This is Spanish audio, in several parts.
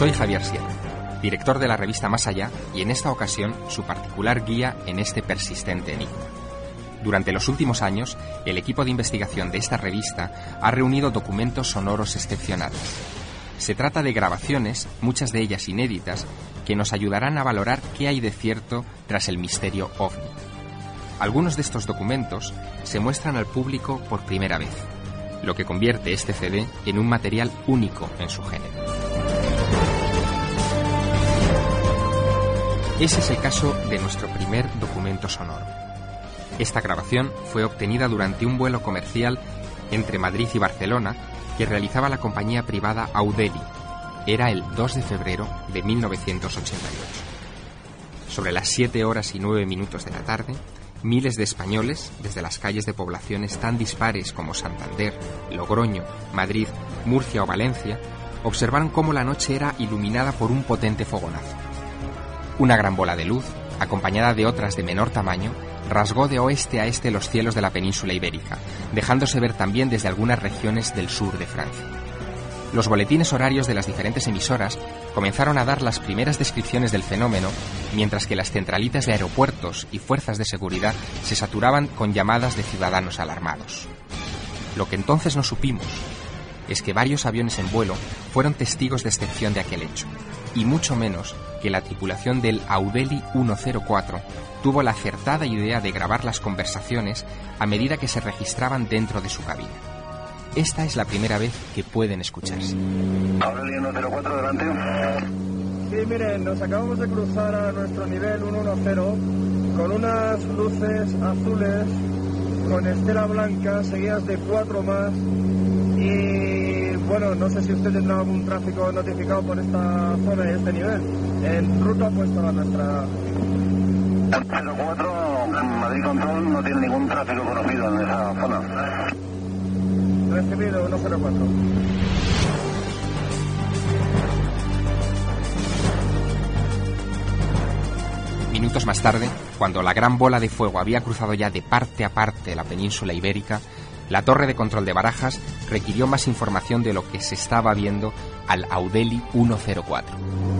Soy Javier Sierra, director de la revista Más Allá y en esta ocasión su particular guía en este persistente enigma. Durante los últimos años, el equipo de investigación de esta revista ha reunido documentos sonoros excepcionales. Se trata de grabaciones, muchas de ellas inéditas, que nos ayudarán a valorar qué hay de cierto tras el misterio ovni. Algunos de estos documentos se muestran al público por primera vez, lo que convierte este CD en un material único en su género. Ese es el caso de nuestro primer documento sonoro. Esta grabación fue obtenida durante un vuelo comercial entre Madrid y Barcelona que realizaba la compañía privada Audeli. Era el 2 de febrero de 1988. Sobre las 7 horas y 9 minutos de la tarde, miles de españoles, desde las calles de poblaciones tan dispares como Santander, Logroño, Madrid, Murcia o Valencia, observaron cómo la noche era iluminada por un potente fogonazo. Una gran bola de luz, acompañada de otras de menor tamaño, rasgó de oeste a este los cielos de la península ibérica, dejándose ver también desde algunas regiones del sur de Francia. Los boletines horarios de las diferentes emisoras comenzaron a dar las primeras descripciones del fenómeno, mientras que las centralitas de aeropuertos y fuerzas de seguridad se saturaban con llamadas de ciudadanos alarmados. Lo que entonces no supimos es que varios aviones en vuelo fueron testigos de excepción de aquel hecho, y mucho menos que la tripulación del Audeli 104 tuvo la acertada idea de grabar las conversaciones a medida que se registraban dentro de su cabina. Esta es la primera vez que pueden escucharse. Audeli 104 delante. Sí, miren, nos acabamos de cruzar a nuestro nivel 110 con unas luces azules con estela blanca seguidas de cuatro más y bueno, no sé si usted tendrá algún tráfico notificado por esta zona y este nivel. En ruta opuesta a la nuestra. 04, Madrid Control no tiene ningún tráfico conocido en esa zona. Recibido 104. Minutos más tarde, cuando la gran bola de fuego había cruzado ya de parte a parte la península ibérica, la torre de control de Barajas requirió más información de lo que se estaba viendo al Audeli 104.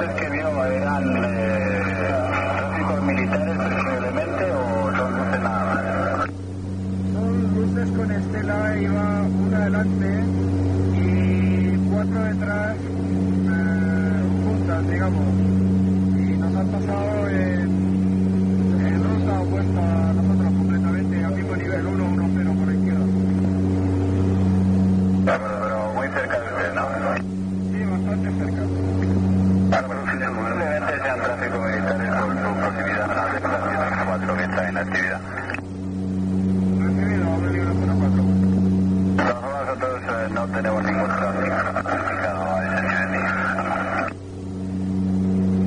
¿Los que vio eran tráficos militares presumiblemente o son luces nada más? Son luces con estela, iba una adelante y cuatro detrás eh, juntas, digamos. Y nos han pasado en, en ruta opuesta a nosotros completamente, al mismo nivel 1, 1, 0 por la izquierda. Pero, pero muy cerca de usted, ¿no? Sí, bastante cerca. Claro, pero presumiblemente sean tráficos militares por su proximidad a la estación 4 que está en actividad. Recibido, Aurelio 104. De todas formas, nosotros eh, no tenemos ningún tráfico notificado a ese nivel ni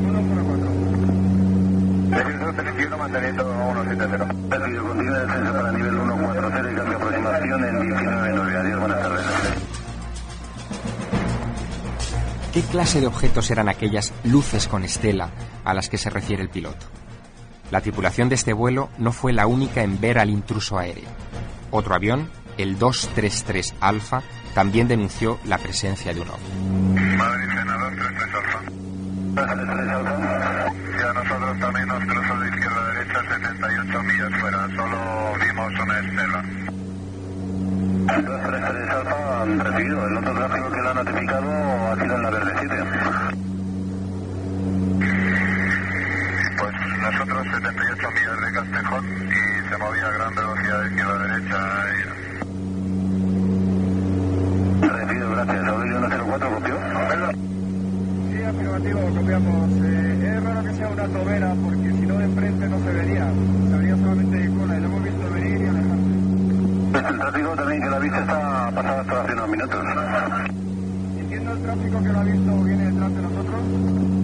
104. Defensor Telecido manteniendo 170. Recibido, continúa el descenso para nivel 140 y cambio de aproximación en 19.9. Adiós, buenas tardes. ¿Qué clase de objetos eran aquellas luces con estela a las que se refiere el piloto? La tripulación de este vuelo no fue la única en ver al intruso aéreo. Otro avión, el 233 Alfa, también denunció la presencia de un ovni. El otro tráfico que le ha notificado ha sido en la verde 7. Pues nosotros eh, 78 millas de Castejón y se movía a gran velocidad de izquierda a derecha. Y... Recibido, gracias. Aurelio 104, copió. Sí, afirmativo, copiamos. Eh, es raro que sea una tobera porque si no de frente no se vería. Se vería solamente de cola y luego el tráfico también que la vista está pasada hasta hace unos minutos. Entiendo el tráfico que lo ha visto viene detrás de nosotros.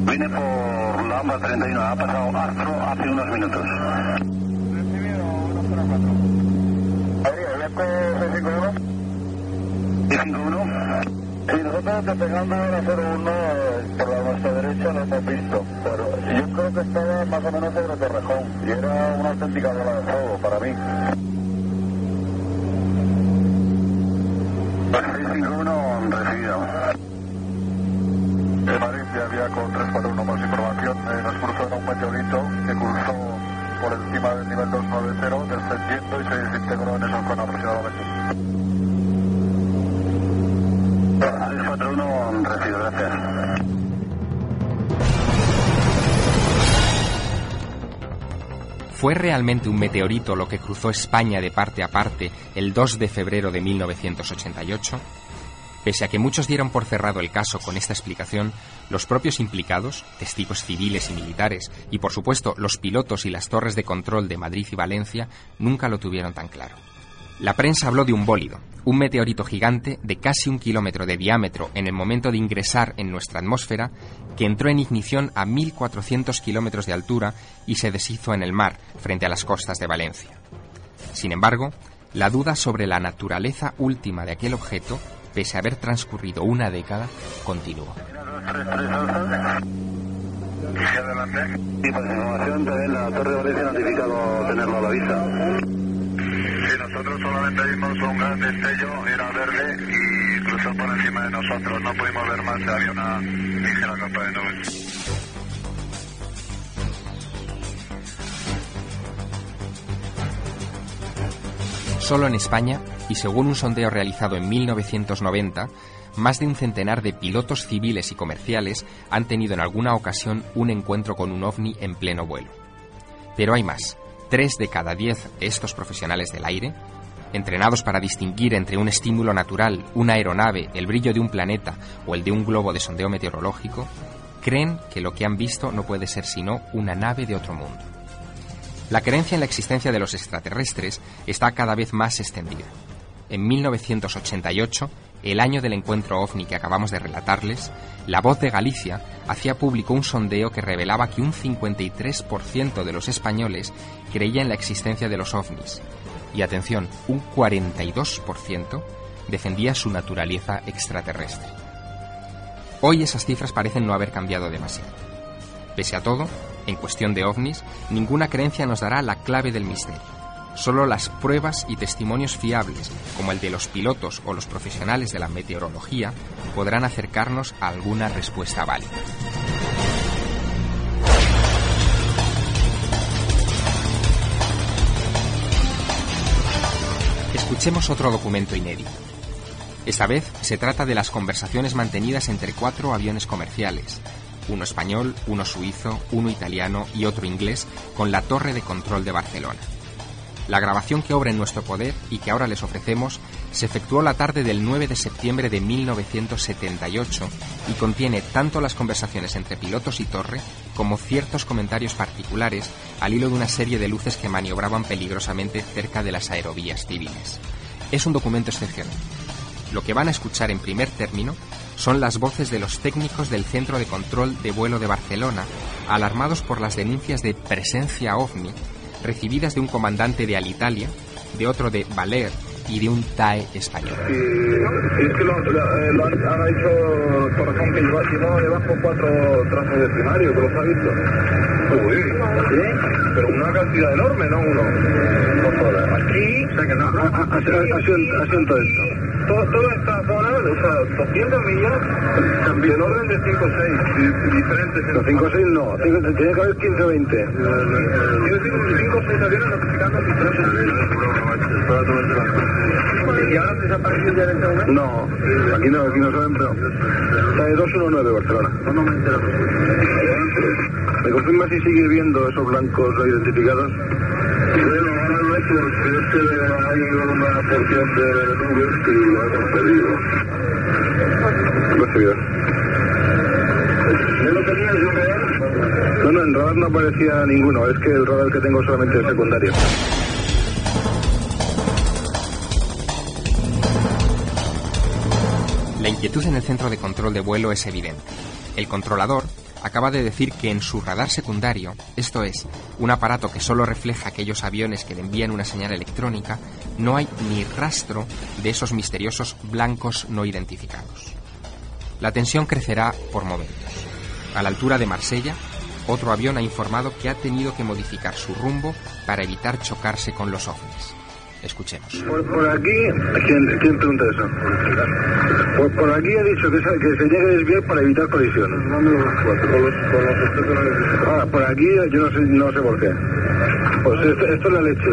Viene por la AMBA 31, ha pasado Astro hace unos minutos. Recibido 104. ¿Y 51? Sí, nosotros despegando a la 01 por la nuestra derecha lo hemos visto, pero yo creo que estaba más o menos sobre Torrejón y era una auténtica bola de fuego para mí. 651 recibido. Madrid ya había con 341 más información, eh, nos cruzó en un meteorito que cruzó por encima del nivel 290, descendiendo y se desintegró en esa zona aproximadamente. 641 recibido, gracias. ¿Fue realmente un meteorito lo que cruzó España de parte a parte el 2 de febrero de 1988? Pese a que muchos dieron por cerrado el caso con esta explicación, los propios implicados, testigos civiles y militares, y por supuesto los pilotos y las torres de control de Madrid y Valencia, nunca lo tuvieron tan claro. La prensa habló de un bólido, un meteorito gigante de casi un kilómetro de diámetro en el momento de ingresar en nuestra atmósfera, que entró en ignición a 1.400 kilómetros de altura y se deshizo en el mar frente a las costas de Valencia. Sin embargo, la duda sobre la naturaleza última de aquel objeto, pese a haber transcurrido una década, continuó. 333 Sí, adelante. Y por información la Torre de Valencia notificado tenerlo a la vista. Sí, nosotros solamente vimos un gran destello, era verde y cruzó por encima de nosotros. No pudimos ver más, había una ligera capa de nubes. Solo en España, y según un sondeo realizado en 1990, más de un centenar de pilotos civiles y comerciales han tenido en alguna ocasión un encuentro con un ovni en pleno vuelo. Pero hay más. Tres de cada diez de estos profesionales del aire, entrenados para distinguir entre un estímulo natural, una aeronave, el brillo de un planeta o el de un globo de sondeo meteorológico, creen que lo que han visto no puede ser sino una nave de otro mundo. La creencia en la existencia de los extraterrestres está cada vez más extendida. En 1988, el año del encuentro ovni que acabamos de relatarles, La Voz de Galicia hacía público un sondeo que revelaba que un 53% de los españoles creía en la existencia de los ovnis. Y atención, un 42% defendía su naturaleza extraterrestre. Hoy esas cifras parecen no haber cambiado demasiado. Pese a todo, en cuestión de ovnis, ninguna creencia nos dará la clave del misterio. Solo las pruebas y testimonios fiables, como el de los pilotos o los profesionales de la meteorología, podrán acercarnos a alguna respuesta válida. Escuchemos otro documento inédito. Esta vez se trata de las conversaciones mantenidas entre cuatro aviones comerciales, uno español, uno suizo, uno italiano y otro inglés, con la torre de control de Barcelona. La grabación que obra en nuestro poder y que ahora les ofrecemos se efectuó la tarde del 9 de septiembre de 1978 y contiene tanto las conversaciones entre pilotos y torre como ciertos comentarios particulares al hilo de una serie de luces que maniobraban peligrosamente cerca de las aerovías civiles. Es un documento excepcional. Lo que van a escuchar en primer término son las voces de los técnicos del Centro de Control de Vuelo de Barcelona, alarmados por las denuncias de presencia ovni recibidas de un comandante de Alitalia, de otro de Valer y de un TAE español. Y, y es que lo, lo, lo han, han dicho, por ejemplo, que lleva, llevaba debajo cuatro trajes de escenario, que los ha visto. Uy, ¿sí? Pero una cantidad enorme, ¿no? Uno. No jodas. Aquí, o sea que no, ha, ha, ha, ha, asiento esto. Todo, toda esta zona, o sea, 200 millas, también en orden de 5 o 6, diferentes. No, 5 o 6 no, tiene que haber 15 o 20. Tiene 5 o 6 aviones notificando si ¿Y ahora han desaparecido ya en este momento? No, aquí no, aquí no saben, pero... Está de 219 Barcelona. No me entero. ¿Me confirma si sigue viendo esos blancos no identificados? Bueno, ahora no, porque es que hay una porción de nubes que lo hemos pedido. Recibido. No, no, en radar no aparecía ninguno. Es que el radar que tengo solamente es secundario. La inquietud en el centro de control de vuelo es evidente. El controlador acaba de decir que en su radar secundario, esto es, un aparato que solo refleja aquellos aviones que le envían una señal electrónica, no hay ni rastro de esos misteriosos blancos no identificados. La tensión crecerá por momentos. A la altura de Marsella, otro avión ha informado que ha tenido que modificar su rumbo para evitar chocarse con los ovnis. Escuchemos. Por, por aquí, ¿quién, quién pregunta eso? Por, por aquí ha dicho que se, que se llegue a desviar para evitar colisiones. Ah, por aquí yo no sé, no sé por qué. Pues esto, esto es la leche.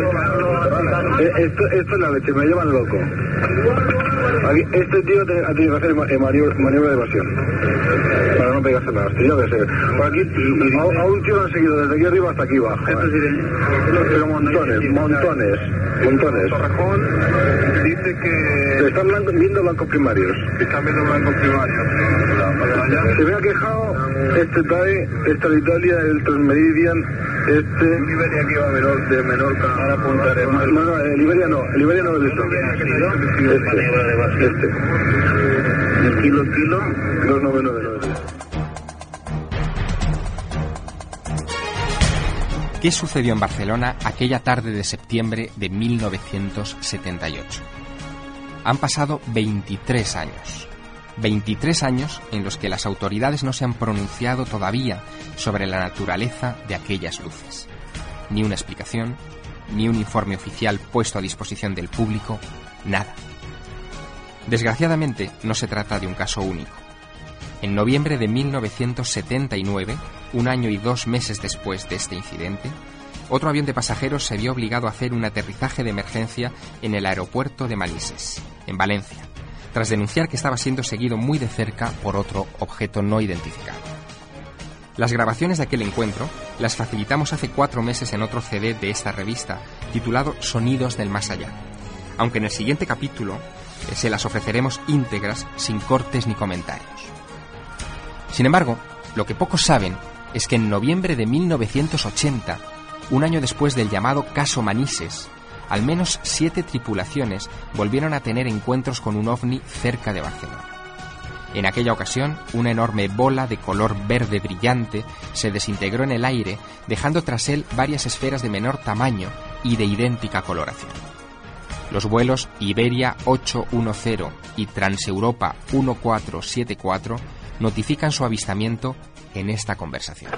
Eh, Esto, esto es la leche, me llevan loco. Aquí, este tío ha tenido que hacer eh, maniobra, maniobra de evasión. No pegarse nada. Yo qué sé. Por aquí, a, a un tío lo han seguido desde aquí arriba hasta aquí abajo. ¿eh? Pero montones, montones, montones. Torrejón dice que Están blanco- viendo blancos primarios. están viendo blanco primario. Se me ha quejado este TAE, esta de Italia, el Transmeridian, este... Liberia que iba a menor, de Menorca. Ahora apuntaré más. No, no, el Iberia no, el Iberia no es eso. Este, este. ¿El kilo, kilo? 2999. ¿Qué sucedió en Barcelona aquella tarde de septiembre de 1978? Han pasado 23 años. 23 años en los que las autoridades no se han pronunciado todavía sobre la naturaleza de aquellas luces. Ni una explicación, ni un informe oficial puesto a disposición del público, nada. Desgraciadamente, no se trata de un caso único. En noviembre de 1979, un año y dos meses después de este incidente, otro avión de pasajeros se vio obligado a hacer un aterrizaje de emergencia en el aeropuerto de Manises, en Valencia, tras denunciar que estaba siendo seguido muy de cerca por otro objeto no identificado. Las grabaciones de aquel encuentro las facilitamos hace cuatro meses en otro CD de esta revista, titulado Sonidos del Más Allá, aunque en el siguiente capítulo eh, se las ofreceremos íntegras, sin cortes ni comentarios. Sin embargo, lo que pocos saben es que en noviembre de 1980, un año después del llamado caso Manises, al menos siete tripulaciones volvieron a tener encuentros con un ovni cerca de Barcelona. En aquella ocasión, una enorme bola de color verde brillante se desintegró en el aire, dejando tras él varias esferas de menor tamaño y de idéntica coloración. Los vuelos Iberia 810 y Transeuropa 1474 notifican su avistamiento en esta conversación.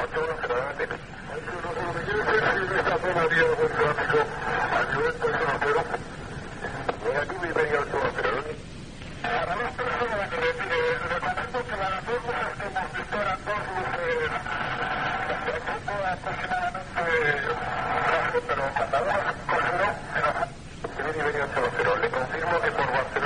Que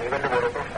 nivel de vuelo